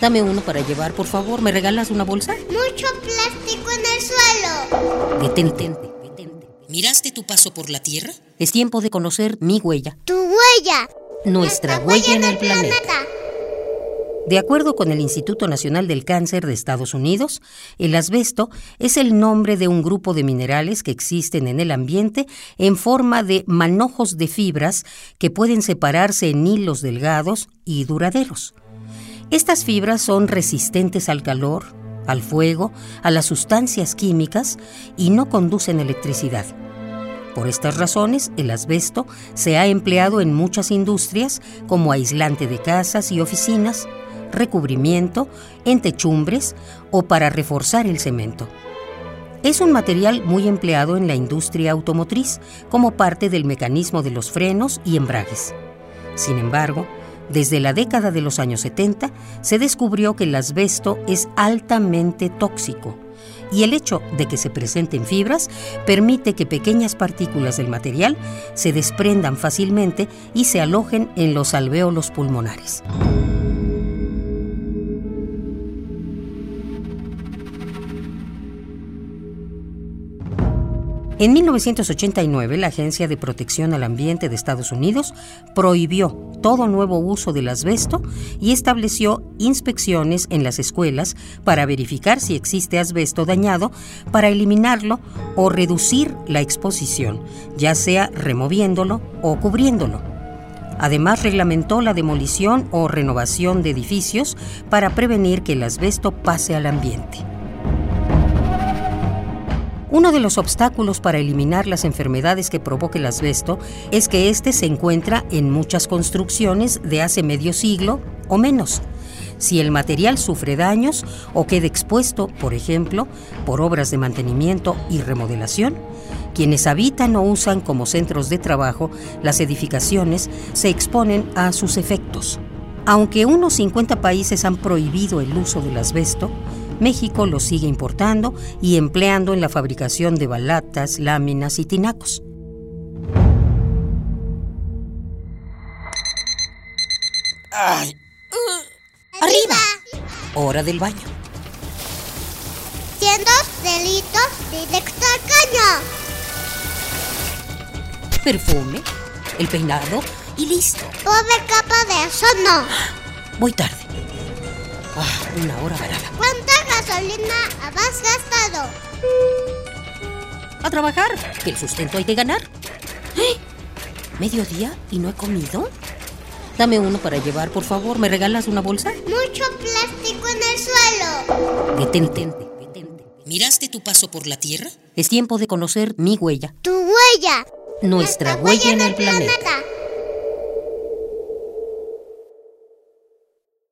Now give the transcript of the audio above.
Dame uno para llevar, por favor. ¿Me regalas una bolsa? Mucho plástico en el suelo. Detente, detente. ¿Miraste tu paso por la Tierra? Es tiempo de conocer mi huella. Tu huella. Nuestra huella en el planeta. De acuerdo con el Instituto Nacional del Cáncer de Estados Unidos, el asbesto es el nombre de un grupo de minerales que existen en el ambiente en forma de manojos de fibras que pueden separarse en hilos delgados y duraderos. Estas fibras son resistentes al calor, al fuego, a las sustancias químicas y no conducen electricidad. Por estas razones, el asbesto se ha empleado en muchas industrias como aislante de casas y oficinas, recubrimiento, en techumbres o para reforzar el cemento. Es un material muy empleado en la industria automotriz como parte del mecanismo de los frenos y embragues. Sin embargo, desde la década de los años 70 se descubrió que el asbesto es altamente tóxico y el hecho de que se presenten fibras permite que pequeñas partículas del material se desprendan fácilmente y se alojen en los alvéolos pulmonares. En 1989, la Agencia de Protección al Ambiente de Estados Unidos prohibió todo nuevo uso del asbesto y estableció inspecciones en las escuelas para verificar si existe asbesto dañado para eliminarlo o reducir la exposición, ya sea removiéndolo o cubriéndolo. Además, reglamentó la demolición o renovación de edificios para prevenir que el asbesto pase al ambiente. Uno de los obstáculos para eliminar las enfermedades que provoca el asbesto es que éste se encuentra en muchas construcciones de hace medio siglo o menos. Si el material sufre daños o queda expuesto, por ejemplo, por obras de mantenimiento y remodelación, quienes habitan o usan como centros de trabajo las edificaciones se exponen a sus efectos. Aunque unos 50 países han prohibido el uso del asbesto, México lo sigue importando y empleando en la fabricación de balatas, láminas y tinacos. ¡Ay! ¡Arriba! Hora del baño. Siendo delitos directo al caño. Perfume, el peinado y listo. Pobre capa de eso no. Voy tarde. Ah, una hora varada. ¿Cuánta gasolina gastado? A trabajar, que el sustento hay que ganar. ¡Eh! ¿Mediodía y no he comido? Dame uno para llevar, por favor. ¿Me regalas una bolsa? Mucho plástico en el suelo. Detente, detente. ¿Miraste tu paso por la Tierra? Es tiempo de conocer mi huella. Tu huella. Nuestra, huella, en el planeta.